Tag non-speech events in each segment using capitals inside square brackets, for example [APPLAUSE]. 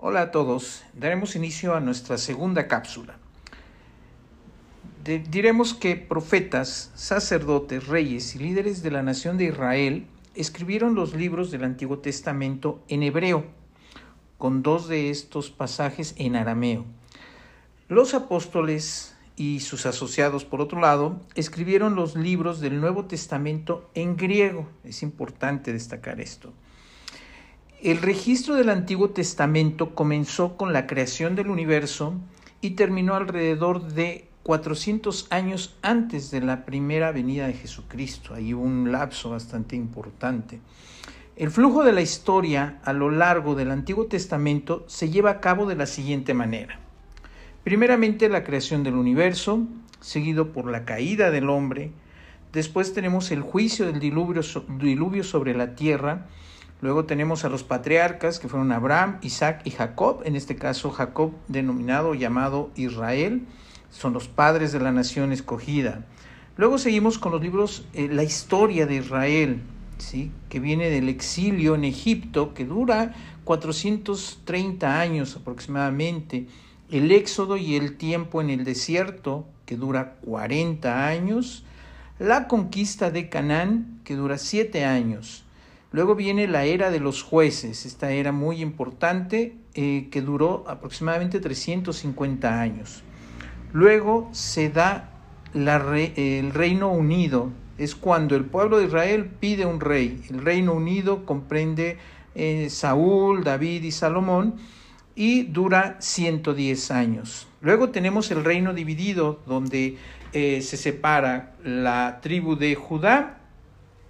Hola a todos, daremos inicio a nuestra segunda cápsula. Diremos que profetas, sacerdotes, reyes y líderes de la nación de Israel escribieron los libros del Antiguo Testamento en hebreo, con dos de estos pasajes en arameo. Los apóstoles y sus asociados, por otro lado, escribieron los libros del Nuevo Testamento en griego. Es importante destacar esto. El registro del Antiguo Testamento comenzó con la creación del universo y terminó alrededor de 400 años antes de la primera venida de Jesucristo. Hay un lapso bastante importante. El flujo de la historia a lo largo del Antiguo Testamento se lleva a cabo de la siguiente manera. Primeramente la creación del universo, seguido por la caída del hombre. Después tenemos el juicio del diluvio, diluvio sobre la tierra, Luego tenemos a los patriarcas que fueron Abraham, Isaac y Jacob, en este caso Jacob denominado llamado Israel, son los padres de la nación escogida. Luego seguimos con los libros eh, La historia de Israel, ¿sí? que viene del exilio en Egipto, que dura 430 años aproximadamente, el éxodo y el tiempo en el desierto, que dura 40 años, la conquista de Canaán, que dura 7 años, Luego viene la era de los jueces, esta era muy importante eh, que duró aproximadamente 350 años. Luego se da el Reino Unido, es cuando el pueblo de Israel pide un rey. El Reino Unido comprende eh, Saúl, David y Salomón y dura 110 años. Luego tenemos el reino dividido, donde eh, se separa la tribu de Judá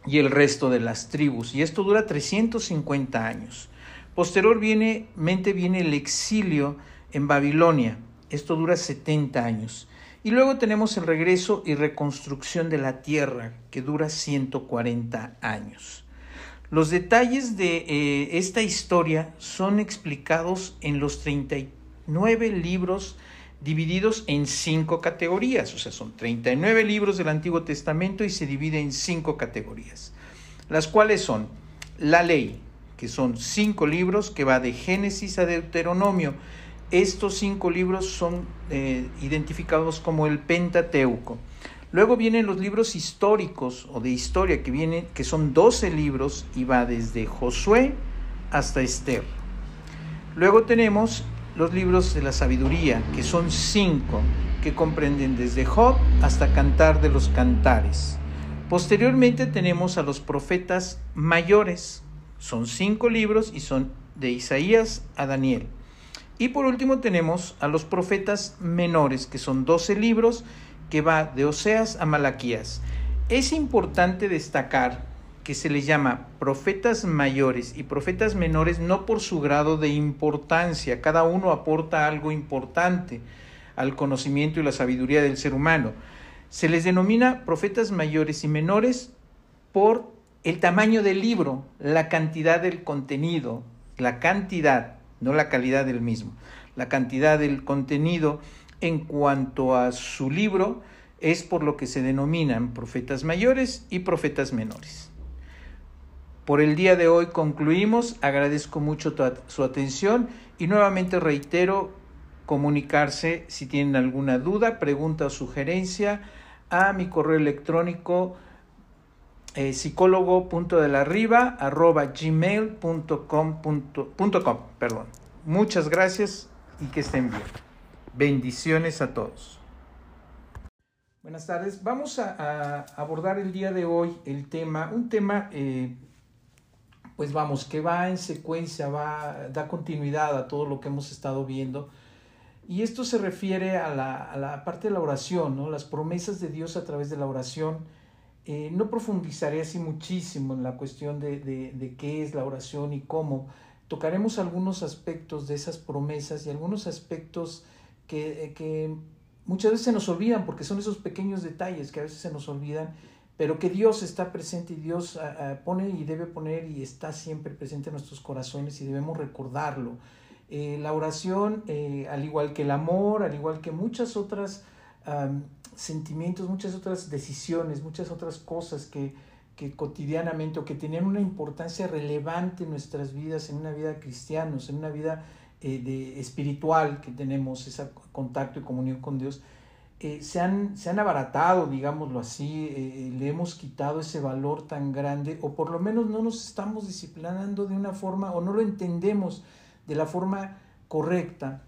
y el resto de las tribus. Y esto dura 350 años. Posteriormente viene el exilio en Babilonia. Esto dura 70 años. Y luego tenemos el regreso y reconstrucción de la tierra, que dura 140 años. Los detalles de eh, esta historia son explicados en los 39 libros divididos en cinco categorías, o sea, son 39 libros del Antiguo Testamento y se divide en cinco categorías, las cuales son la ley, que son cinco libros que va de Génesis a Deuteronomio. Estos cinco libros son eh, identificados como el Pentateuco. Luego vienen los libros históricos o de historia que vienen, que son 12 libros y va desde Josué hasta Esther. Luego tenemos los libros de la sabiduría, que son cinco, que comprenden desde Job hasta Cantar de los Cantares. Posteriormente tenemos a los profetas mayores, son cinco libros y son de Isaías a Daniel. Y por último tenemos a los profetas menores, que son doce libros, que va de Oseas a Malaquías. Es importante destacar que se les llama profetas mayores y profetas menores no por su grado de importancia, cada uno aporta algo importante al conocimiento y la sabiduría del ser humano. Se les denomina profetas mayores y menores por el tamaño del libro, la cantidad del contenido, la cantidad, no la calidad del mismo, la cantidad del contenido en cuanto a su libro es por lo que se denominan profetas mayores y profetas menores. Por el día de hoy concluimos, agradezco mucho su atención y nuevamente reitero comunicarse si tienen alguna duda, pregunta o sugerencia a mi correo electrónico eh, perdón. Muchas gracias y que estén bien. Bendiciones a todos. Buenas tardes. Vamos a, abordar el día de hoy el tema, un tema eh, pues vamos, que va en secuencia, va, da continuidad a todo lo que hemos estado viendo. Y esto se refiere a la, parte de la oración, ¿no? las promesas de Dios a través de la oración. Eh, no profundizaré así muchísimo en la cuestión de, qué es la oración y cómo. Tocaremos algunos aspectos de esas promesas y algunos aspectos que, que muchas veces se nos olvidan porque son esos pequeños detalles que a veces se nos olvidan pero que Dios está presente y Dios ah, ah, pone y debe poner y está siempre presente en nuestros corazones y debemos recordarlo. Eh, la oración, eh, al igual que el amor, al igual que muchas otras sentimientos, muchas otras decisiones, muchas otras cosas que, que cotidianamente o que tienen una importancia relevante en nuestras vidas, en una vida cristianos, en una vida eh, de espiritual que tenemos, ese contacto y comunión con Dios, eh, se, han, se han abaratado, digámoslo así, eh, le hemos quitado ese valor tan grande, o por lo menos no nos estamos disciplinando de una forma, o no lo entendemos de la forma correcta.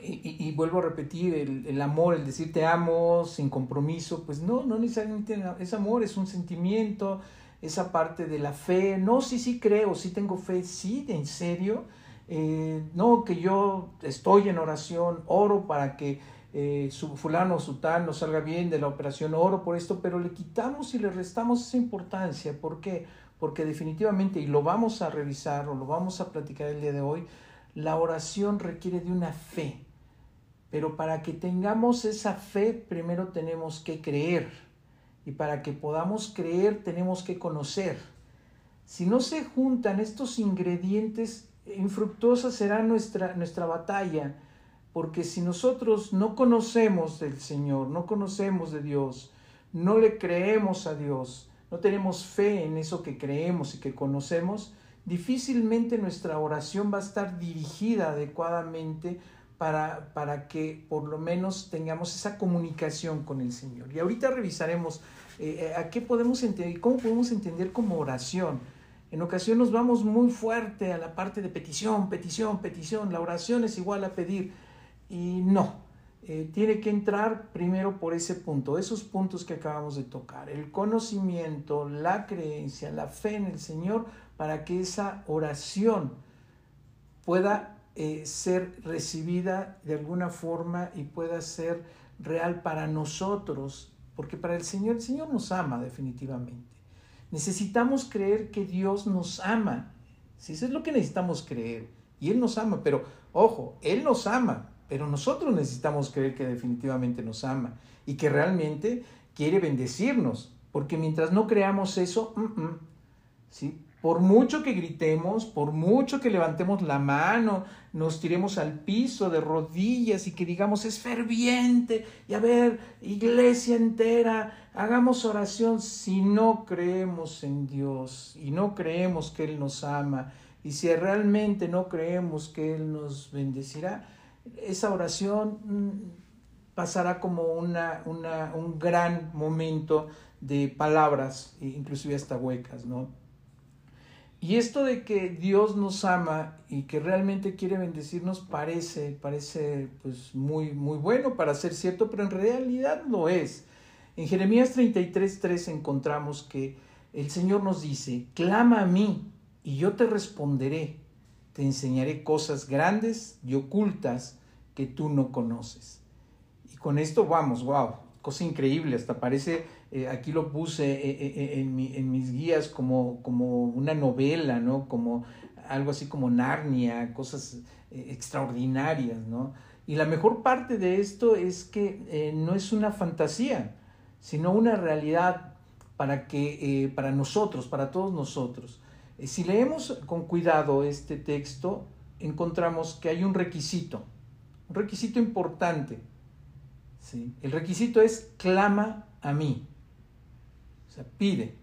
Y, vuelvo a repetir, el, el, amor, el decir te amo sin compromiso, pues no, no necesariamente es amor, es un sentimiento, esa parte de la fe, no, sí, sí creo, sí tengo fe, sí, en serio, eh, no, que yo estoy en oración, oro para que eh, su fulano o sutano salga bien de la operación, oro por esto, pero le quitamos y le restamos esa importancia. ¿Por qué? Porque definitivamente, y lo vamos a revisar o lo vamos a platicar el día de hoy, la oración requiere de una fe. Pero para que tengamos esa fe, primero tenemos que creer. Y para que podamos creer, tenemos que conocer. Si no se juntan estos ingredientes, infructuosa será nuestra, nuestra batalla, porque si nosotros no conocemos del Señor, no conocemos de Dios, no le creemos a Dios, no tenemos fe en eso que creemos y que conocemos, difícilmente nuestra oración va a estar dirigida adecuadamente para, para que por lo menos tengamos esa comunicación con el Señor. Y ahorita revisaremos eh, a qué podemos entender, cómo podemos entender como oración. En ocasión nos vamos muy fuerte a la parte de petición, petición, petición. La oración es igual a pedir. Y no, eh, tiene que entrar primero por ese punto, esos puntos que acabamos de tocar. El conocimiento, la creencia, la fe en el Señor para que esa oración pueda eh, ser recibida de alguna forma y pueda ser real para nosotros. Porque para el Señor, el Señor nos ama definitivamente. Necesitamos creer que Dios nos ama. Si eso es lo que necesitamos creer. Y Él nos ama, pero ojo, Él nos ama, pero nosotros necesitamos creer que definitivamente nos ama y que realmente quiere bendecirnos. Porque mientras no creamos eso, mm, mm, ¿sí? Por mucho que gritemos, por mucho que levantemos la mano, nos tiremos al piso de rodillas y que digamos es ferviente y a ver, iglesia entera, hagamos oración si no creemos en Dios y no creemos que Él nos ama y si realmente no creemos que Él nos bendecirá, esa oración mm, pasará como una, una, un gran momento de palabras, inclusive hasta huecas, ¿no? Y esto de que Dios nos ama y que realmente quiere bendecirnos parece, parece pues muy, muy bueno para ser cierto, pero en realidad lo es. En Jeremías 33.3 encontramos que el Señor nos dice, clama a mí y yo te responderé, te enseñaré cosas grandes y ocultas que tú no conoces. Y con esto vamos, wow, cosa increíble, hasta parece eh, aquí lo puse eh, eh, en, en, mis guías como, como una novela, ¿no? Como algo así como Narnia, cosas extraordinarias, ¿no? Y la mejor parte de esto es que no es una fantasía, sino una realidad para, que, para nosotros, para todos nosotros. si leemos con cuidado este texto, encontramos que hay un requisito, un requisito importante. ¿sí? El requisito es clama a mí pide.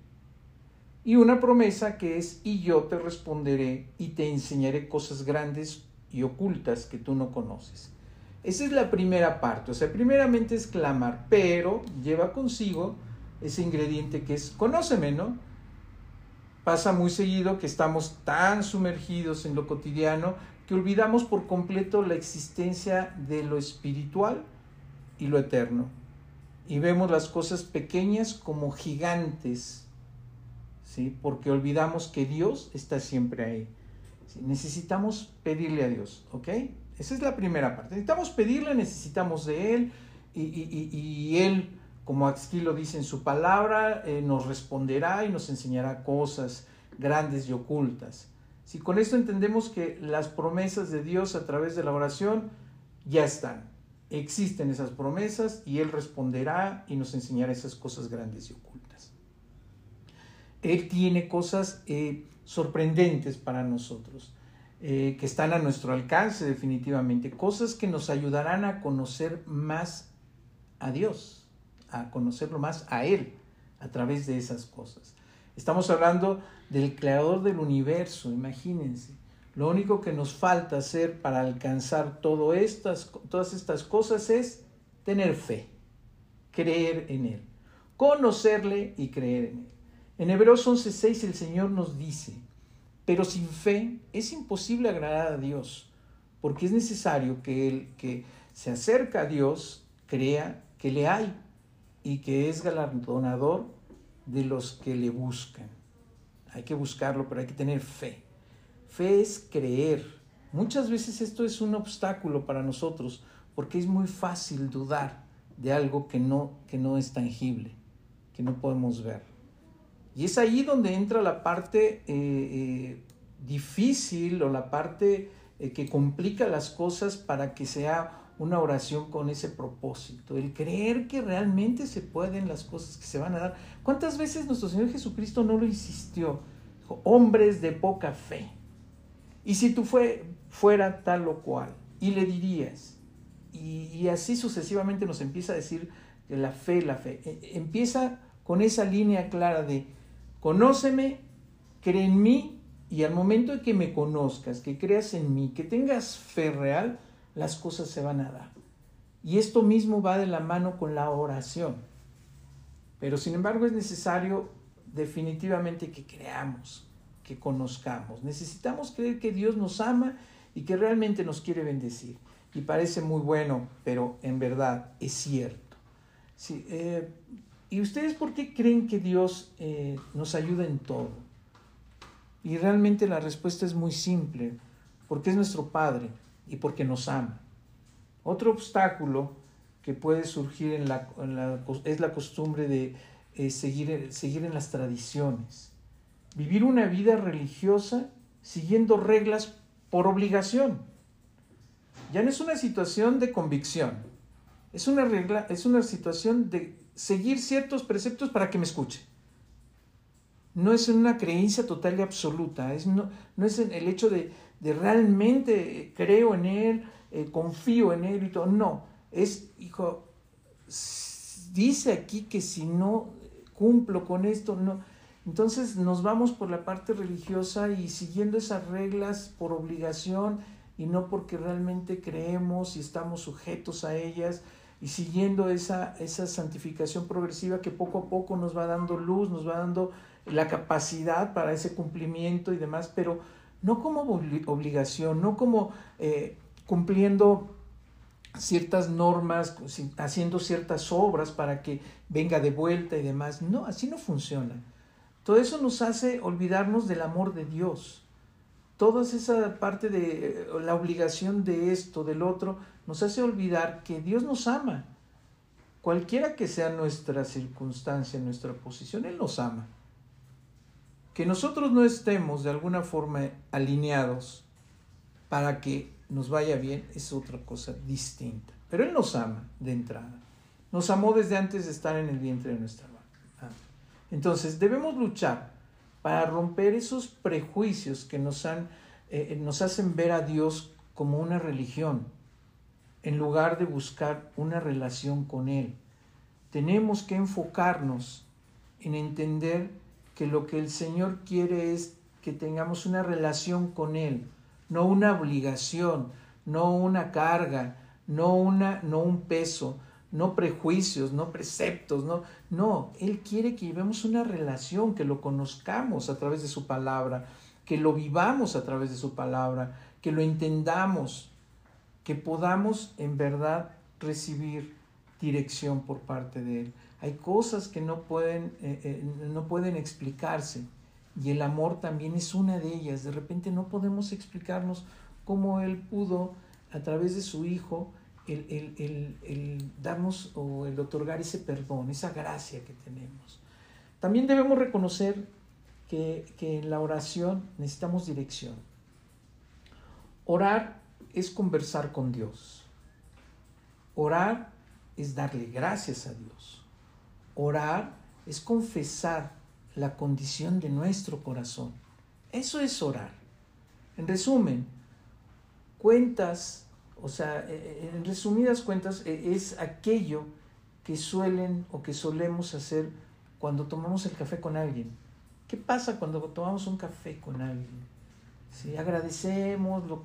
Y una promesa que es, y yo te responderé y te enseñaré cosas grandes y ocultas que tú no conoces. Esa es la primera parte, o sea, primeramente es clamar, pero lleva consigo ese ingrediente que es, conóceme, ¿no? Pasa muy seguido que estamos tan sumergidos en lo cotidiano que olvidamos por completo la existencia de lo espiritual y lo eterno y vemos las cosas pequeñas como gigantes, ¿sí? porque olvidamos que Dios está siempre ahí. Necesitamos pedirle a Dios, ¿ok? Esa es la primera parte. Necesitamos pedirle, necesitamos de Él y, y, Él, como aquí lo dice en su palabra, eh, nos responderá y nos enseñará cosas grandes y ocultas. Si con esto entendemos que las promesas de Dios a través de la oración ya están, existen esas promesas y Él responderá y nos enseñará esas cosas grandes y ocultas. Él tiene cosas eh, sorprendentes para nosotros, eh, que están a nuestro alcance definitivamente, cosas que nos ayudarán a conocer más a Dios, a conocerlo más a Él a través de esas cosas. Estamos hablando del creador del universo, imagínense. Lo único que nos falta hacer para alcanzar todo estas, todas estas cosas es tener fe, creer en Él, conocerle y creer en Él. En Hebreos 11:6 el Señor nos dice, pero sin fe es imposible agradar a Dios, porque es necesario que el que se acerca a Dios crea que le hay y que es galardonador de los que le buscan. Hay que buscarlo, pero hay que tener fe. Fe es creer. Muchas veces esto es un obstáculo para nosotros porque es muy fácil dudar de algo que no, que no es tangible, que no podemos ver. Y es ahí donde entra la parte eh, eh, difícil o la parte eh, que complica las cosas para que sea una oración con ese propósito, el creer que realmente se pueden las cosas que se van a dar. ¿Cuántas veces nuestro Señor Jesucristo no lo insistió? Hombres de poca fe. Y si tú fue, fuera tal o cual, y le dirías, y, y así sucesivamente nos empieza a decir que la fe, la fe, e, empieza con esa línea clara de, conóceme, cree en mí, y al momento de que me conozcas, que creas en mí, que tengas fe real, las cosas se van a dar. Y esto mismo va de la mano con la oración. Pero sin embargo es necesario definitivamente que creamos, que conozcamos. Necesitamos creer que Dios nos ama y que realmente nos quiere bendecir. Y parece muy bueno, pero en verdad es cierto. Sí, eh, ¿Y ustedes por qué creen que Dios eh, nos ayuda en todo? Y realmente la respuesta es muy simple, porque es nuestro Padre y porque nos ama. Otro obstáculo que puede surgir en la, es la costumbre de eh, seguir, seguir en las tradiciones. Vivir una vida religiosa siguiendo reglas por obligación. Ya no es una situación de convicción, es una, regla, es una situación de seguir ciertos preceptos para que me escuche. No es una creencia total y absoluta, es, no, no es el hecho de, de realmente creo en Él, eh, confío en Él y todo. No, es, hijo, dice aquí que si no cumplo con esto, no. Entonces nos vamos por la parte religiosa y siguiendo esas reglas por obligación y no porque realmente creemos y estamos sujetos a ellas y siguiendo esa, esa santificación progresiva que poco a poco nos va dando luz, nos va dando la capacidad para ese cumplimiento y demás, pero no como obligación, no como eh, cumpliendo ciertas normas, haciendo ciertas obras para que venga de vuelta y demás. No, así no funciona. Todo eso nos hace olvidarnos del amor de Dios. Toda esa parte de eh, la obligación de esto, del otro, nos hace olvidar que Dios nos ama. Cualquiera que sea nuestra circunstancia, nuestra posición, Él nos ama. Que nosotros no estemos de alguna forma alineados para que nos vaya bien es otra cosa distinta. Pero Él nos ama de entrada. Nos amó desde antes de estar en el vientre de nuestra madre. Entonces debemos luchar para romper esos prejuicios que nos, han, eh, nos hacen ver a Dios como una religión, en lugar de buscar una relación con Él. Tenemos que enfocarnos en entender que lo que el Señor quiere es que tengamos una relación con Él, no una obligación, no una carga, no, una, no un peso, no prejuicios, no preceptos, no, no, Él quiere que llevemos una relación, que lo conozcamos a través de su palabra, que lo vivamos a través de su palabra, que lo entendamos, que podamos en verdad recibir dirección por parte de Él. Hay cosas que no pueden, eh, eh, no pueden explicarse y el amor también es una de ellas. De repente no podemos explicarnos cómo Él pudo, a través de su Hijo, el, darnos o el otorgar ese perdón, esa gracia que tenemos. También debemos reconocer que, que en la oración necesitamos dirección. Orar es conversar con Dios. Orar es darle gracias a Dios. Orar es confesar la condición de nuestro corazón. Eso es orar. En resumen, cuentas, o sea, eh, eh, en resumidas cuentas, eh, es aquello que suelen o que solemos hacer cuando tomamos el café con alguien. ¿Qué pasa cuando tomamos un café con alguien? ¿sí? Agradecemos, lo,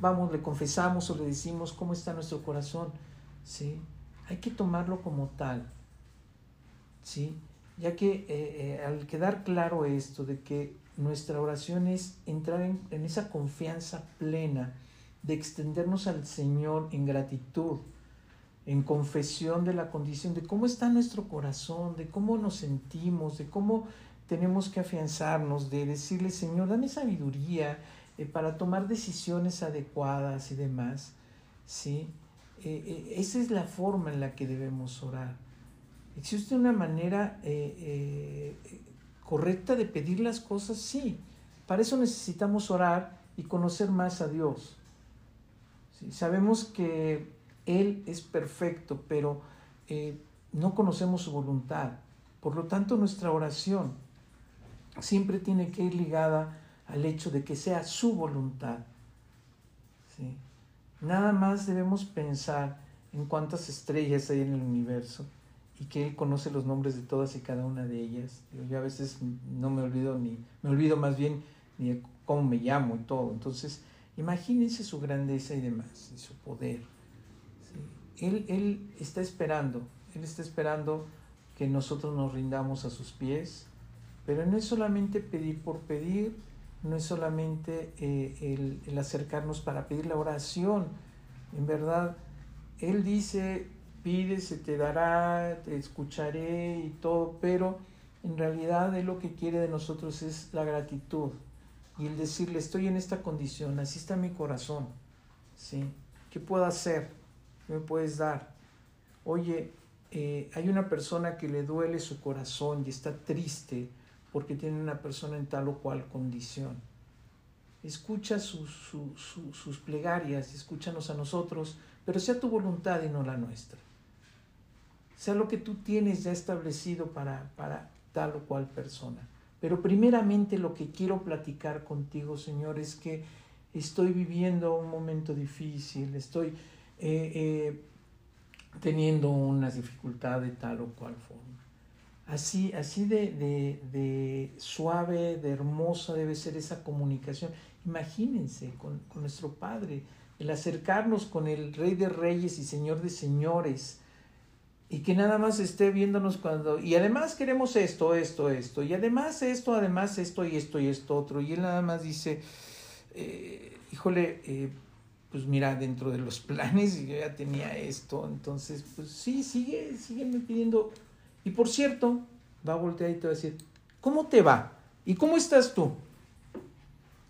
vamos, le confesamos o le decimos cómo está nuestro corazón. ¿sí? Hay que tomarlo como tal. ¿Sí? Ya que eh, eh, al quedar claro esto de que nuestra oración es entrar en, en esa confianza plena de extendernos al Señor en gratitud, en confesión de la condición, de cómo está nuestro corazón, de cómo nos sentimos, de cómo tenemos que afianzarnos, de decirle, Señor, dame sabiduría eh, para tomar decisiones adecuadas y demás. ¿sí? Esa es la forma en la que debemos orar. ¿Existe una manera correcta de pedir las cosas? Sí. Para eso necesitamos orar y conocer más a Dios. Sabemos que Él es perfecto, pero eh, no conocemos su voluntad. Por lo tanto, nuestra oración siempre tiene que ir ligada al hecho de que sea su voluntad. Nada más debemos pensar en cuántas estrellas hay en el universo y que Él conoce los nombres de todas y cada una de ellas. Yo a veces no me olvido ni, me olvido más bien ni de cómo me llamo y todo. Entonces, Imagínense su grandeza y demás, y su poder. Él, él está esperando, Él está esperando que nosotros nos rindamos a sus pies, pero no es solamente pedir por pedir, no es solamente eh, el, el, acercarnos para pedir la oración. En verdad, Él dice, pide, se te dará, te escucharé y todo, pero en realidad Él lo que quiere de nosotros es la gratitud y el decirle, estoy en esta condición, así está mi corazón, ¿sí? ¿Qué puedo hacer? ¿Qué me puedes dar? Oye, eh, hay una persona que le duele su corazón y está triste porque tiene una persona en tal o cual condición. Escucha sus, sus plegarias, escúchanos a nosotros, pero sea tu voluntad y no la nuestra. Sea lo que tú tienes ya establecido para, para tal o cual persona. Pero primeramente lo que quiero platicar contigo, Señor, es que estoy viviendo un momento difícil, estoy eh, eh, teniendo unas dificultades de tal o cual forma. Así, así de, de, suave, de hermosa debe ser esa comunicación. Imagínense con, con nuestro Padre, el acercarnos con el Rey de Reyes y Señor de Señores, y que nada más esté viéndonos cuando, y además queremos esto, esto, esto, y además esto, además esto y esto y esto otro, y él nada más dice, eh, híjole, eh, pues mira, dentro de los [LAUGHS] planes yo ya tenía esto, entonces, pues sí, sigue, sígueme pidiendo, y por cierto, va a voltear y te va a decir, ¿cómo te va? ¿Y cómo estás tú?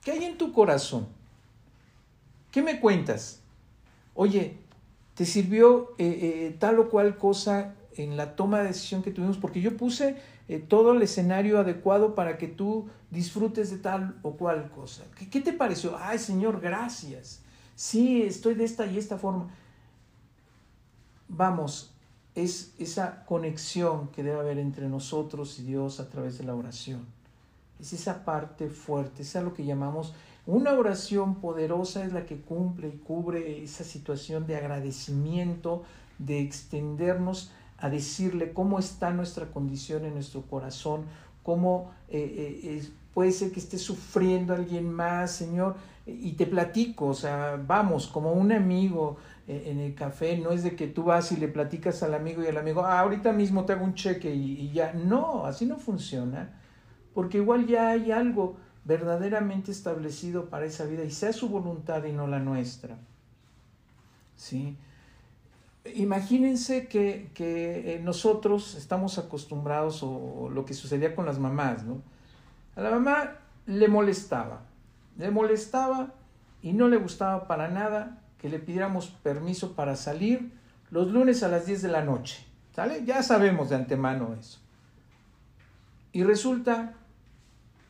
¿Qué hay en tu corazón? ¿Qué me cuentas? Oye, ¿Te sirvió eh, eh, tal o cual cosa en la toma de decisión que tuvimos? Porque yo puse eh, todo el escenario adecuado para que tú disfrutes de tal o cual cosa. ¿Qué, ¿Qué, te pareció? Ay, Señor, gracias. Sí, estoy de esta y esta forma. Vamos, es esa conexión que debe haber entre nosotros y Dios a través de la oración. Es esa parte fuerte, es a lo que llamamos una oración poderosa es la que cumple y cubre esa situación de agradecimiento, de extendernos a decirle cómo está nuestra condición en nuestro corazón, cómo eh, eh, puede ser que esté sufriendo alguien más, Señor, y te platico, o sea, vamos, como un amigo eh, en el café, no es de que tú vas y le platicas al amigo y al amigo, ah, ahorita mismo te hago un cheque y, y ya, no, así no funciona, porque igual ya hay algo verdaderamente establecido para esa vida y sea su voluntad y no la nuestra. ¿Sí? Imagínense que, que, eh, nosotros estamos acostumbrados, o, lo que sucedía con las mamás, ¿no? A la mamá le molestaba, le molestaba y no le gustaba para nada que le pidiéramos permiso para salir los lunes a las 10 de la noche, ¿sale? Ya sabemos de antemano eso. Y resulta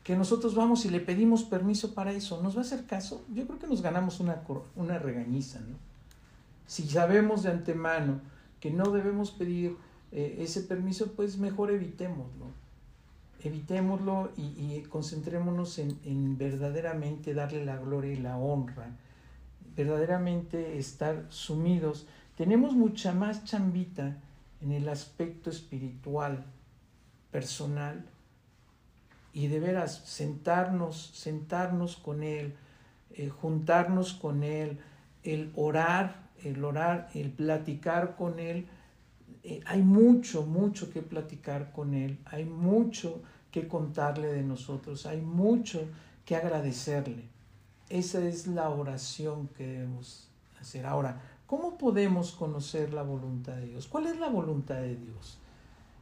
que nosotros vamos y le pedimos permiso para eso, ¿nos va a hacer caso? Yo creo que nos ganamos una, una regañiza, ¿no? Si sabemos de antemano que no debemos pedir eh, ese permiso, pues mejor evitémoslo. Evitémoslo y, y concentrémonos en, en, verdaderamente darle la gloria y la honra, verdaderamente estar sumidos. Tenemos mucha más chambita en el aspecto espiritual, personal, y de veras sentarnos, sentarnos con Él, eh, juntarnos con Él, el orar, el orar, el platicar con Él. Eh, hay mucho, mucho que platicar con Él, hay mucho que contarle de nosotros, hay mucho que agradecerle. Esa es la oración que debemos hacer. Ahora, ¿cómo podemos conocer la voluntad de Dios? ¿Cuál es la voluntad de Dios?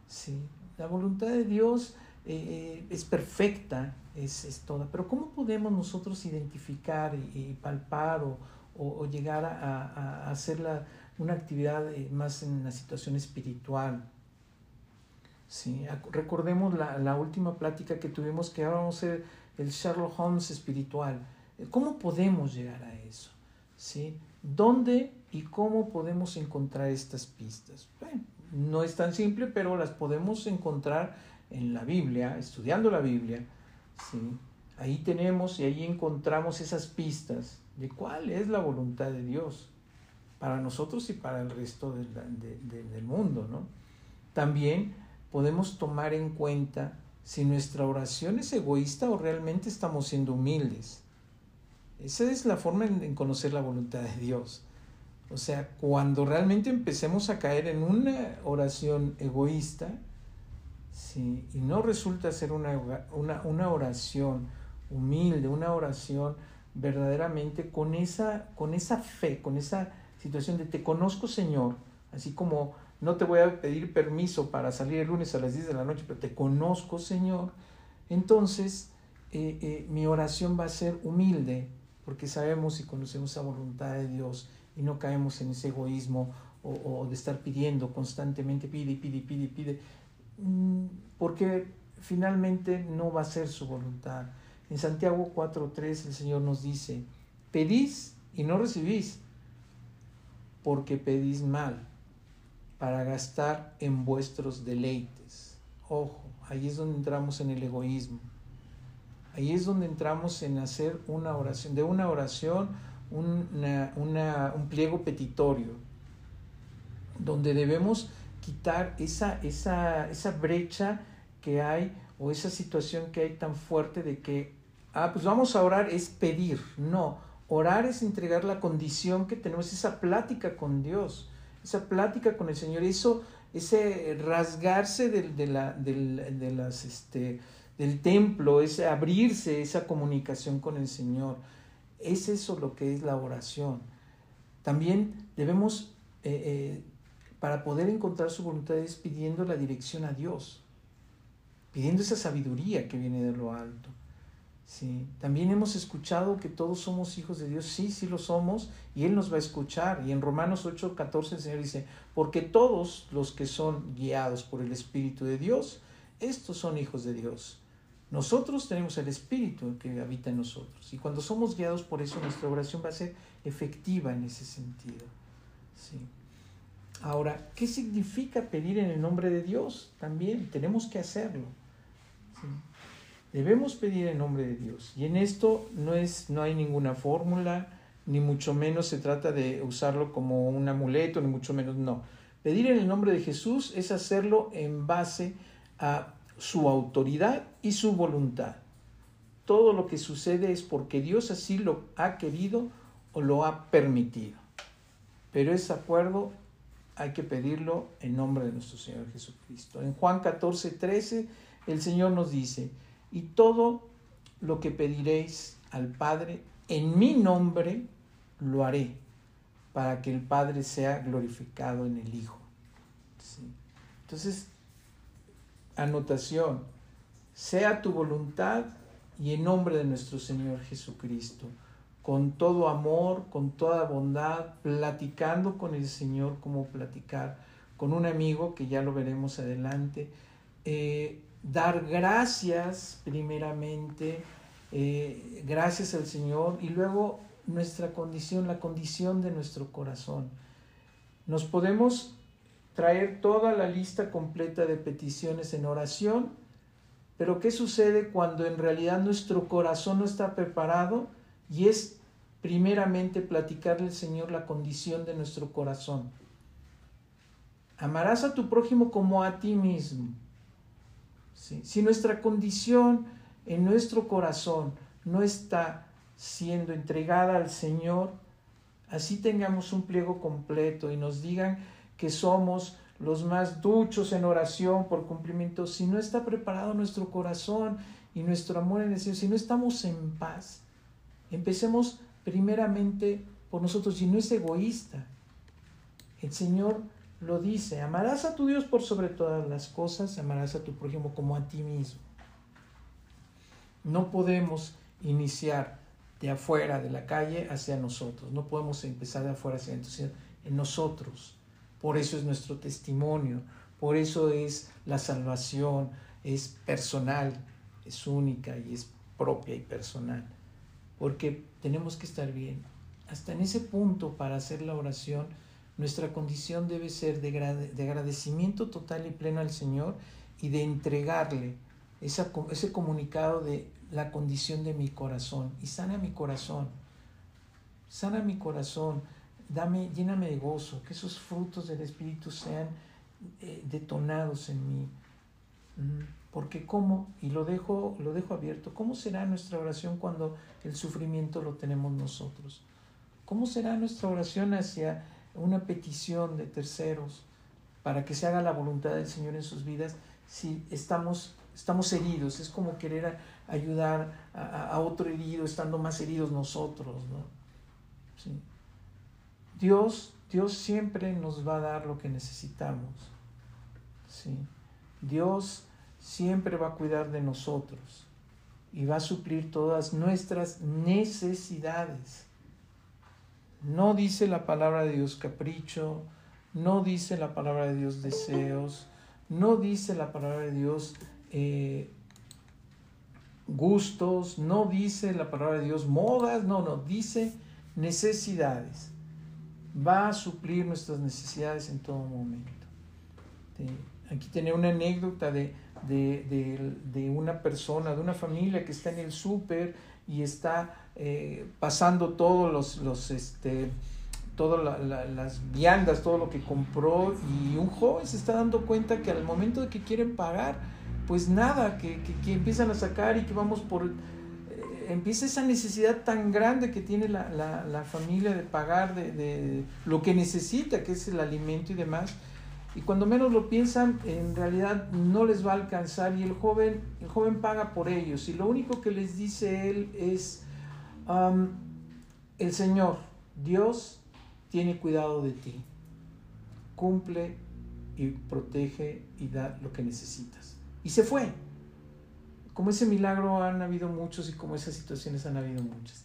Sí, la voluntad de Dios eh, es perfecta, es, toda, pero ¿cómo podemos nosotros identificar y, palpar o, llegar a, hacer una actividad eh, más en la situación espiritual? Sí, recordemos la, última plática que tuvimos que ahora vamos a ser el Sherlock Holmes espiritual. ¿Cómo podemos llegar a eso? ¿Sí? ¿Dónde y cómo podemos encontrar estas pistas? Bueno, no es tan simple, pero las podemos encontrar en la Biblia, estudiando la Biblia, ¿sí? ahí tenemos y ahí encontramos esas pistas de cuál es la voluntad de Dios para nosotros y para el resto del mundo. ¿no? También podemos tomar en cuenta si nuestra oración es egoísta o realmente estamos siendo humildes. Esa es la forma en conocer la voluntad de Dios. O sea, cuando realmente empecemos a caer en una oración egoísta, ¿sí? y no resulta ser una, una, oración humilde, una oración verdaderamente con esa, con esa fe, con esa situación de te conozco Señor, así como no te voy a pedir permiso para salir el lunes a las 10 de la noche, pero te conozco Señor, entonces eh, eh, mi oración va a ser humilde, porque sabemos y conocemos la voluntad de Dios y no caemos en ese egoísmo o, o de estar pidiendo constantemente, pide, pide, pide, pide. Mm, porque finalmente no va a ser su voluntad. En Santiago 4.3 el Señor nos dice, pedís y no recibís, porque pedís mal, para gastar en vuestros deleites. Ojo, ahí es donde entramos en el egoísmo. Ahí es donde entramos en hacer una oración, de una oración un pliego petitorio, donde debemos quitar esa, esa, esa brecha que hay o esa situación que hay tan fuerte de que, ah, pues vamos a orar, es pedir. No, orar es entregar la condición que tenemos, esa plática con Dios, esa plática con el Señor, eso, ese rasgarse del, de la, del, este, del templo, ese abrirse, esa comunicación con el Señor. Es eso lo que es la oración. También debemos eh, eh, para poder encontrar su voluntad es pidiendo la dirección a Dios, pidiendo esa sabiduría que viene de lo alto. Sí. También hemos escuchado que todos somos hijos de Dios, sí, sí lo somos, y Él nos va a escuchar. Y en Romanos 8, 14 el Señor dice, porque todos los que son guiados por el Espíritu de Dios, estos son hijos de Dios. Nosotros tenemos el Espíritu que habita en nosotros, y cuando somos guiados por eso, nuestra oración va a ser efectiva en ese sentido. Sí. Ahora, ¿qué significa pedir en el nombre de Dios? También tenemos que hacerlo. Debemos pedir en nombre de Dios. Y en esto no, es, no hay ninguna fórmula, ni mucho menos se trata de usarlo como un amuleto, ni mucho menos no. Pedir en el nombre de Jesús es hacerlo en base a su autoridad y su voluntad. Todo lo que sucede es porque Dios así lo ha querido o lo ha permitido. Pero es acuerdo hay que pedirlo en nombre de nuestro Señor Jesucristo. En Juan 14, 13, el Señor nos dice, y todo lo que pediréis al Padre en mi nombre, lo haré, para que el Padre sea glorificado en el Hijo. Entonces, anotación, sea tu voluntad y en nombre de nuestro Señor Jesucristo con todo amor, con toda bondad, platicando con el Señor como platicar con un amigo, que ya lo veremos adelante, eh, dar gracias primeramente, eh, gracias al Señor y luego nuestra condición, la condición de nuestro corazón. Nos podemos traer toda la lista completa de peticiones en oración, pero ¿qué sucede cuando en realidad nuestro corazón no está preparado? Y es primeramente platicarle al Señor la condición de nuestro corazón. Amarás a tu prójimo como a ti mismo. Si nuestra condición en nuestro corazón no está siendo entregada al Señor, así tengamos un pliego completo y nos digan que somos los más duchos en oración por cumplimiento, si no está preparado nuestro corazón y nuestro amor en el Señor, si no estamos en paz, empecemos primeramente por nosotros y no es egoísta. El Señor lo dice, amarás a tu Dios por sobre todas las cosas, amarás a tu prójimo como a ti mismo. No podemos iniciar de afuera de la calle hacia nosotros, no podemos empezar de afuera hacia en nosotros. Por eso es nuestro testimonio, por eso es la salvación, es personal, es única y es propia y personal, porque tenemos que estar bien. Hasta en ese punto para hacer la oración, nuestra condición debe ser de, de agradecimiento total y pleno al Señor y de entregarle ese comunicado de la condición de mi corazón. Y sana mi corazón, sana mi corazón, dame, lléname de gozo, que esos frutos del Espíritu sean eh, detonados en mí. Mm, porque cómo, y lo dejo, lo dejo abierto, ¿cómo será nuestra oración cuando el sufrimiento lo tenemos nosotros? ¿Cómo será nuestra oración hacia una petición de terceros para que se haga la voluntad del Señor en sus vidas si estamos, estamos heridos. Es como querer ayudar a, otro herido estando más heridos nosotros. ¿no? Dios, Dios siempre nos va a dar lo que necesitamos. ¿sí? Dios siempre va a cuidar de nosotros y va a suplir todas nuestras necesidades. No dice la palabra de Dios capricho, no dice la palabra de Dios deseos, no dice la palabra de Dios eh, gustos, no dice la palabra de Dios modas, no, no, dice necesidades. Va a suplir nuestras necesidades en todo momento. Aquí tenía una anécdota de, de, una persona, de una familia que está en el súper y está eh, pasando todos los, los este, todas las viandas, todo lo que compró y un joven se está dando cuenta que al momento de que quieren pagar, pues nada, que, que, empiezan a sacar y que vamos por... Eh, empieza esa necesidad tan grande que tiene la, la, familia de pagar de, de, lo que necesita, que es el alimento y demás. Y cuando menos lo piensan, en realidad no les va a alcanzar y el joven, el joven paga por ellos. Y lo único que les dice él es, el Señor, Dios, tiene cuidado de ti. Cumple y protege y da lo que necesitas. Y se fue. Como ese milagro han habido muchos y como esas situaciones han habido muchas.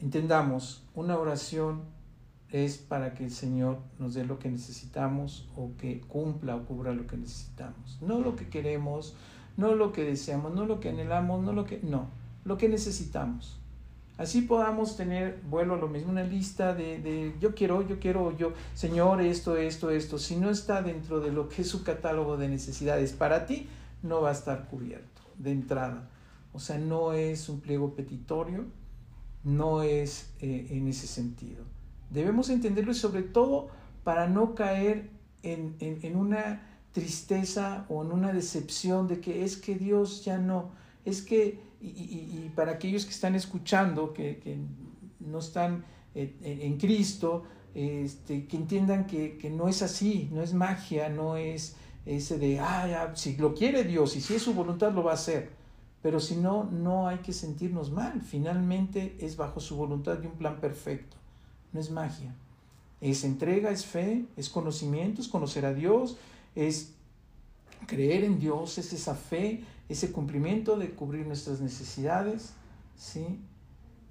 Entendamos, una oración es para que el Señor nos dé lo que necesitamos o que cumpla o cubra lo que necesitamos. No lo que queremos, no lo que deseamos, no lo que anhelamos, no lo que... No, lo que necesitamos. Así podamos tener, vuelvo a lo mismo, una lista de, de, yo quiero, yo quiero, yo, Señor, esto, esto, esto. Si no está dentro de lo que es su catálogo de necesidades para ti, no va a estar cubierto de entrada. O sea, no es un pliego petitorio, no es eh, en ese sentido. Debemos entenderlo y sobre todo para no caer en, en, una tristeza o en una decepción de que es que Dios ya no, es que, y, para aquellos que están escuchando, que, no están en, Cristo, este, que entiendan que, no es así, no es magia, no es ese de, ah, si lo quiere Dios y si es su voluntad lo va a hacer. Pero si no, no hay que sentirnos mal. Finalmente es bajo su voluntad y un plan perfecto. No es magia. Es entrega, es fe, es conocimiento, es conocer a Dios, es creer en Dios, es esa fe, ese cumplimiento de cubrir nuestras necesidades, ¿sí?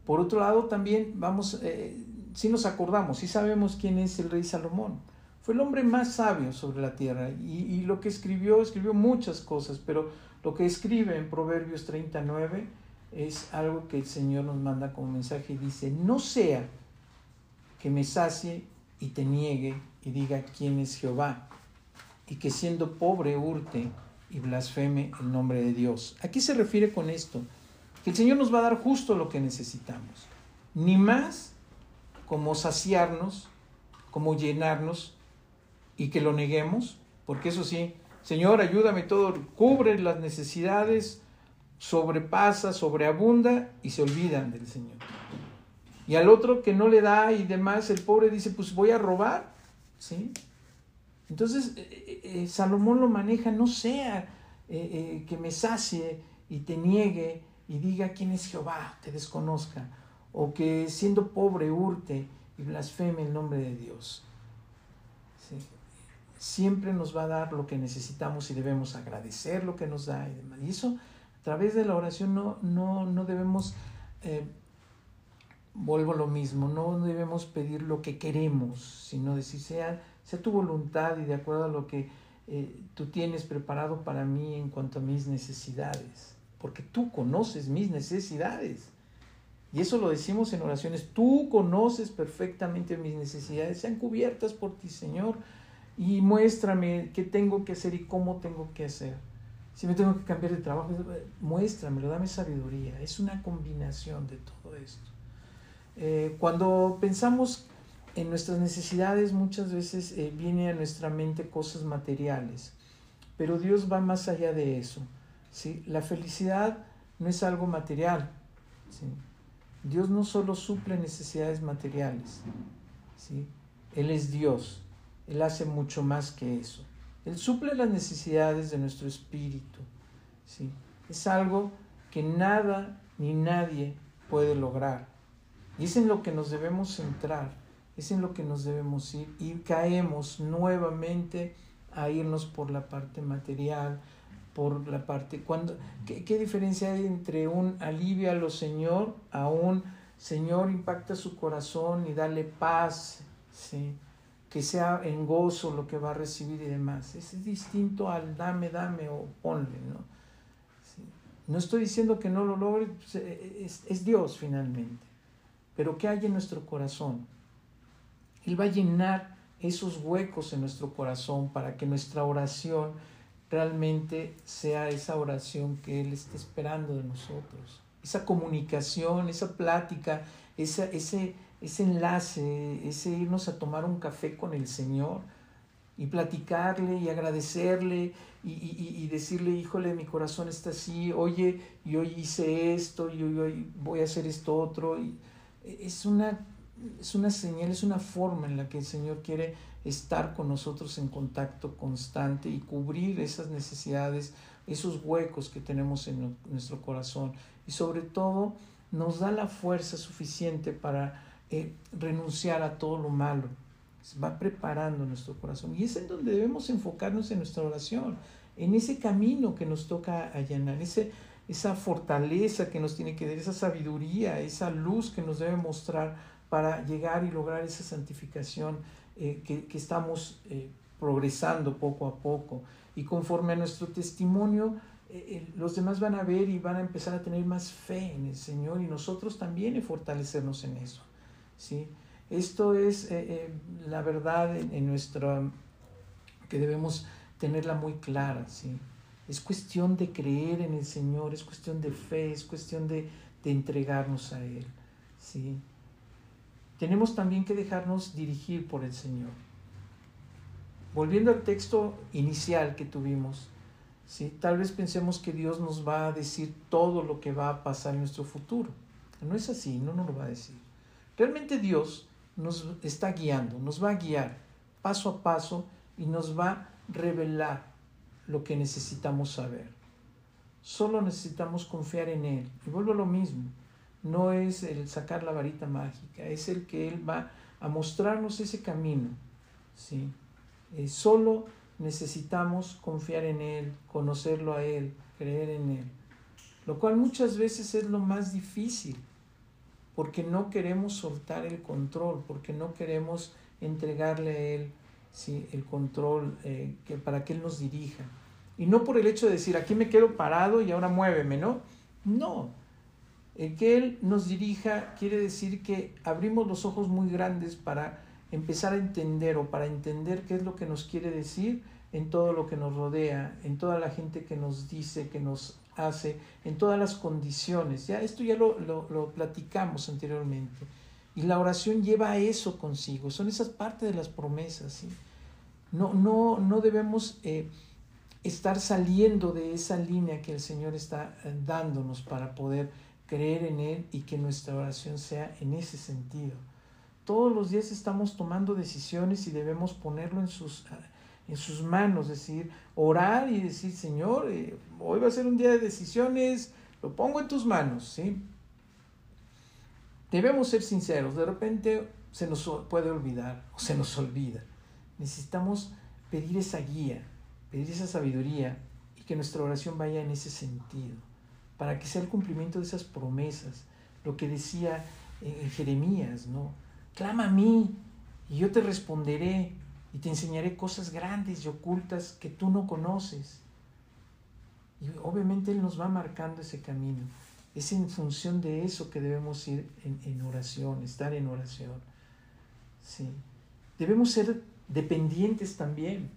Por otro lado, también vamos, eh, si nos acordamos, si sabemos quién es el rey Salomón. Fue el hombre más sabio sobre la tierra y, y, lo que escribió, escribió muchas cosas, pero lo que escribe en Proverbios 39 es algo que el Señor nos manda como mensaje y dice, no sea que me sacie y te niegue y diga quién es Jehová, y que siendo pobre hurte y blasfeme el nombre de Dios. ¿A qué se refiere con esto? Que el Señor nos va a dar justo lo que necesitamos, ni más como saciarnos, como llenarnos y que lo neguemos, porque eso sí, Señor, ayúdame todo, cubre las necesidades, sobrepasa, sobreabunda y se olvidan del Señor. Y al otro que no le da y demás, el pobre dice, pues voy a robar, ¿sí? Entonces, eh, eh, eh, Salomón lo maneja, no sea que me sacie y te niegue y diga quién es Jehová, te desconozca, o que siendo pobre hurte y blasfeme el nombre de Dios. Siempre nos va a dar lo que necesitamos y debemos agradecer lo que nos da y demás. Y eso, a través de la oración, no, no, no debemos vuelvo a lo mismo, no debemos pedir lo que queremos, sino decir, sea, sea tu voluntad y de acuerdo a lo que eh, tú tienes preparado para mí en cuanto a mis necesidades, porque tú conoces mis necesidades. Y eso lo decimos en oraciones, tú conoces perfectamente mis necesidades, sean cubiertas por ti, Señor, y muéstrame qué tengo que hacer y cómo tengo que hacer. Si me tengo que cambiar de trabajo, muéstramelo, dame sabiduría. Es una combinación de todo esto. Eh, cuando pensamos en nuestras necesidades, muchas veces eh, viene a nuestra mente cosas materiales, pero Dios va más allá de eso. ¿sí? La felicidad no es algo material. Dios no solo suple necesidades materiales. ¿sí? Él es Dios. Él hace mucho más que eso. Él suple las necesidades de nuestro espíritu. ¿sí? Es algo que nada ni nadie puede lograr. Y es en lo que nos debemos centrar, es en lo que nos debemos ir y caemos nuevamente a irnos por la parte material, por la parte... Cuando, ¿qué, diferencia hay entre un lo Señor a un Señor impacta su corazón y dale paz, ¿sí? que sea en gozo lo que va a recibir y demás? Es distinto al dame, dame o ponle, ¿no? No estoy diciendo que no lo logre, pues, es, es Dios finalmente. Pero ¿qué hay en nuestro corazón? Él va a llenar esos huecos en nuestro corazón para que nuestra oración realmente sea esa oración que Él está esperando de nosotros. Esa comunicación, esa plática, ese, ese enlace, ese irnos a tomar un café con el Señor y platicarle y agradecerle y, y, decirle, híjole, mi corazón está así, oye, yo hoy hice esto, y hoy voy a hacer esto otro. Y, es una, es una señal, es una forma en la que el Señor quiere estar con nosotros en contacto constante y cubrir esas necesidades, esos huecos que tenemos en nuestro corazón. Y sobre todo nos da la fuerza suficiente para eh, renunciar a todo lo malo. Se va preparando nuestro corazón. Y es en donde debemos enfocarnos en nuestra oración, en ese camino que nos toca allanar, ese esa fortaleza que nos tiene que dar, esa sabiduría, esa luz que nos debe mostrar para llegar y lograr esa santificación eh, que, estamos eh, progresando poco a poco. Y conforme a nuestro testimonio, eh, los demás van a ver y van a empezar a tener más fe en el Señor y nosotros también fortalecernos en eso. ¿sí? Esto es la verdad en, en nuestra, que debemos tenerla muy clara. ¿sí? Es cuestión de creer en el Señor, es cuestión de fe, es cuestión de, entregarnos a Él. ¿sí? Tenemos también que dejarnos dirigir por el Señor. Volviendo al texto inicial que tuvimos, ¿sí? tal vez pensemos que Dios nos va a decir todo lo que va a pasar en nuestro futuro. No es así, no nos lo va a decir. Realmente Dios nos está guiando, nos va a guiar paso a paso y nos va a revelar lo que necesitamos saber. Solo necesitamos confiar en Él. Y vuelvo a lo mismo. No es el sacar la varita mágica, es el que Él va a mostrarnos ese camino. ¿sí? Eh, solo necesitamos confiar en Él, conocerlo a Él, creer en Él. Lo cual muchas veces es lo más difícil, porque no queremos soltar el control, porque no queremos entregarle a Él ¿sí? el control eh, que, para que Él nos dirija. Y no por el hecho de decir, aquí me quedo parado y ahora muéveme, ¿no? No. El que Él nos dirija quiere decir que abrimos los ojos muy grandes para empezar a entender o para entender qué es lo que nos quiere decir en todo lo que nos rodea, en toda la gente que nos dice, que nos hace, en todas las condiciones. Ya esto ya lo, lo, platicamos anteriormente. Y la oración lleva eso consigo, son esas partes de las promesas. ¿sí? No, no, no debemos eh, estar saliendo de esa línea que el Señor está eh, dándonos para poder creer en Él y que nuestra oración sea en ese sentido. Todos los días estamos tomando decisiones y debemos ponerlo en sus, en sus manos, decir, orar y decir, Señor, eh, hoy va a ser un día de decisiones, lo pongo en tus manos, ¿sí? Debemos ser sinceros, de repente se nos puede olvidar o se nos olvida. Necesitamos pedir esa guía, pedir esa sabiduría y que nuestra oración vaya en ese sentido, para que sea el cumplimiento de esas promesas, lo que decía en Jeremías, ¿no? Clama a mí y yo te responderé y te enseñaré cosas grandes y ocultas que tú no conoces. Y obviamente Él nos va marcando ese camino. Es en función de eso que debemos ir en, oración, estar en oración. Sí. Debemos ser dependientes también.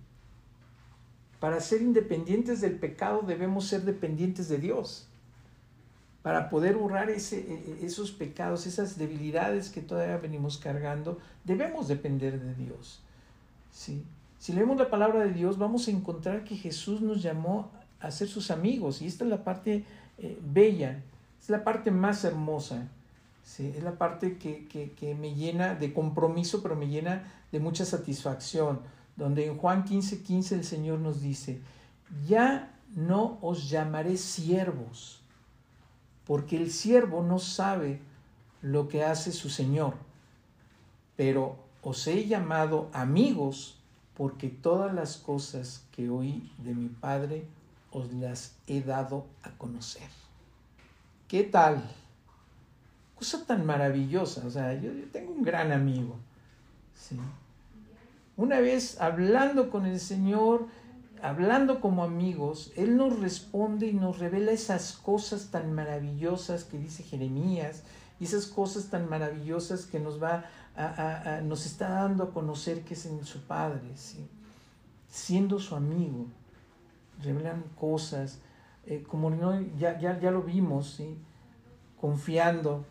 Para ser independientes del pecado debemos ser dependientes de Dios. Para poder borrar ese, e, e, esos pecados, esas debilidades que todavía venimos cargando, debemos depender de Dios. Si leemos la palabra de Dios, vamos a encontrar que Jesús nos llamó a ser sus amigos. Y esta es la parte eh, bella, es la parte más hermosa. Es la parte que, me llena de compromiso, pero me llena de mucha satisfacción. Donde en Juan 15, 15 el Señor nos dice, ya no os llamaré siervos, porque el siervo no sabe lo que hace su Señor, pero os he llamado amigos porque todas las cosas que oí de mi Padre os las he dado a conocer. ¿Qué tal? Cosa tan maravillosa. O sea, yo, tengo un gran amigo. Una vez hablando con el Señor, hablando como amigos, Él nos responde y nos revela esas cosas tan maravillosas que dice Jeremías, y esas cosas tan maravillosas que nos va nos está dando a conocer que es en su Padre, siendo su amigo, revelan cosas, eh, como ya, ya, ya, lo vimos, confiando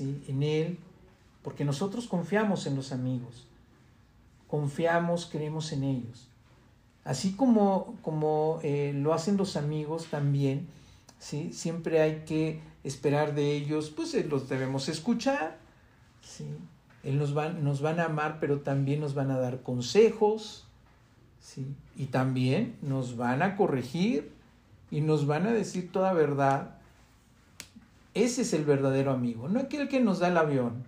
en Él, porque nosotros confiamos en los amigos, confiamos, creemos en ellos. Así como, como eh, lo hacen los amigos también, ¿sí? siempre hay que esperar de ellos, pues eh, los debemos escuchar, ¿sí? Él nos, va, nos van a amar, pero también nos van a dar consejos, ¿sí? Y también nos van a corregir y nos van a decir toda verdad. Ese es el verdadero amigo, no aquel que nos da el avión,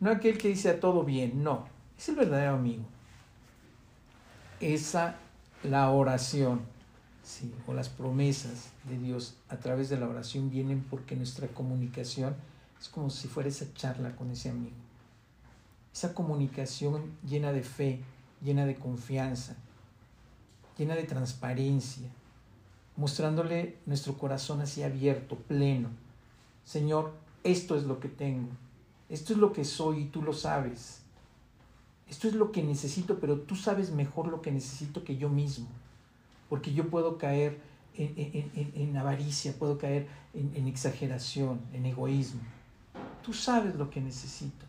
no aquel que dice a todo bien, no, es el verdadero amigo. Esa, la oración, ¿sí? o las promesas de Dios a través de la oración vienen porque nuestra comunicación es como si fuera esa charla con ese amigo esa comunicación llena de fe, llena de confianza, llena de transparencia, mostrándole nuestro corazón así abierto, pleno. Señor, esto es lo que tengo, esto es lo que soy y tú lo sabes. Esto es lo que necesito, pero tú sabes mejor lo que necesito que yo mismo, porque yo puedo caer en, avaricia, puedo caer en exageración, en egoísmo. Tú sabes lo que necesito.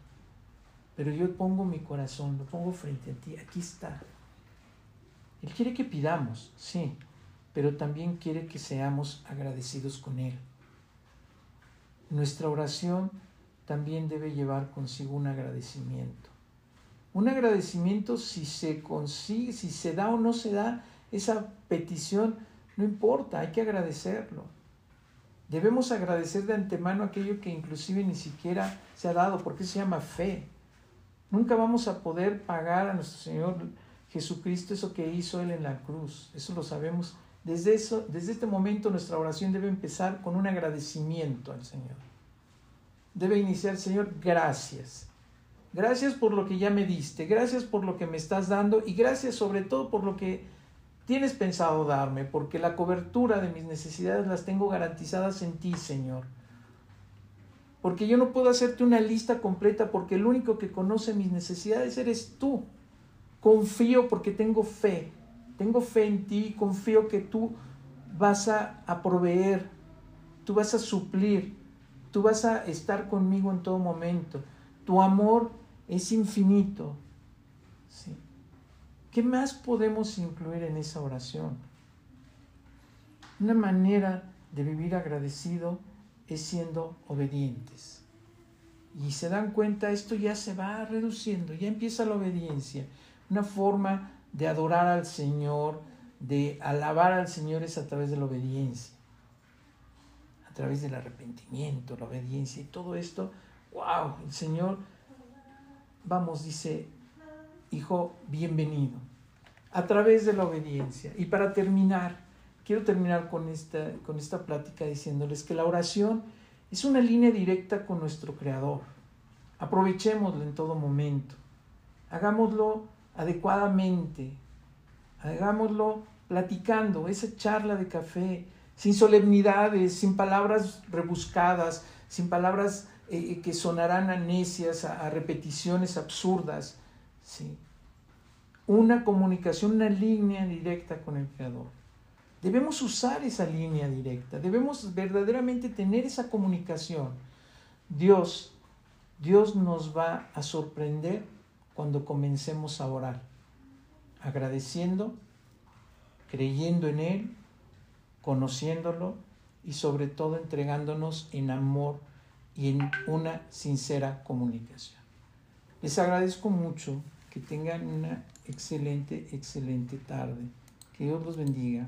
Pero yo pongo mi corazón, lo pongo frente a ti, aquí está. Él quiere que pidamos, sí, pero también quiere que seamos agradecidos con Él. Nuestra oración también debe llevar consigo un agradecimiento. Un agradecimiento si se consigue, si se da o no se da esa petición, no importa, hay que agradecerlo. Debemos agradecer de antemano aquello que inclusive ni siquiera se ha dado, porque se llama fe. Nunca vamos a poder pagar a nuestro Señor Jesucristo eso que hizo Él en la cruz. Eso lo sabemos. Desde, eso, desde este momento nuestra oración debe empezar con un agradecimiento al Señor. Debe iniciar, Señor, gracias. Gracias por lo que ya me diste, gracias por lo que me estás dando y gracias sobre todo por lo que tienes pensado darme, porque la cobertura de mis necesidades las tengo garantizadas en ti, Señor. Porque yo no puedo hacerte una lista completa porque el único que conoce mis necesidades eres tú. Confío porque tengo fe. Tengo fe en ti, confío que tú vas a, proveer, tú vas a suplir, tú vas a estar conmigo en todo momento. Tu amor es infinito. ¿Sí? ¿Qué más podemos incluir en esa oración? Una manera de vivir agradecido es siendo obedientes. Y se dan cuenta, esto ya se va reduciendo, ya empieza la obediencia. Una forma de adorar al Señor, de alabar al Señor es a través de la obediencia, a través del arrepentimiento, la obediencia y todo esto. ¡Wow! El Señor, vamos, dice, hijo, bienvenido, a través de la obediencia. Y para terminar, quiero terminar con esta, con esta plática diciéndoles que la oración es una línea directa con nuestro Creador. Aprovechémoslo en todo momento. Hagámoslo adecuadamente. Hagámoslo platicando, esa charla de café, sin solemnidades, sin palabras rebuscadas, sin palabras eh, eh, que sonarán a necias, a, repeticiones absurdas. ¿sí? Una comunicación, una línea directa con el Creador. Debemos usar esa línea directa, debemos verdaderamente tener esa comunicación. Dios, Dios nos va a sorprender cuando comencemos a orar, agradeciendo, creyendo en Él, conociéndolo y sobre todo entregándonos en amor y en una sincera comunicación. Les agradezco mucho que tengan una excelente, excelente tarde. Que Dios los bendiga.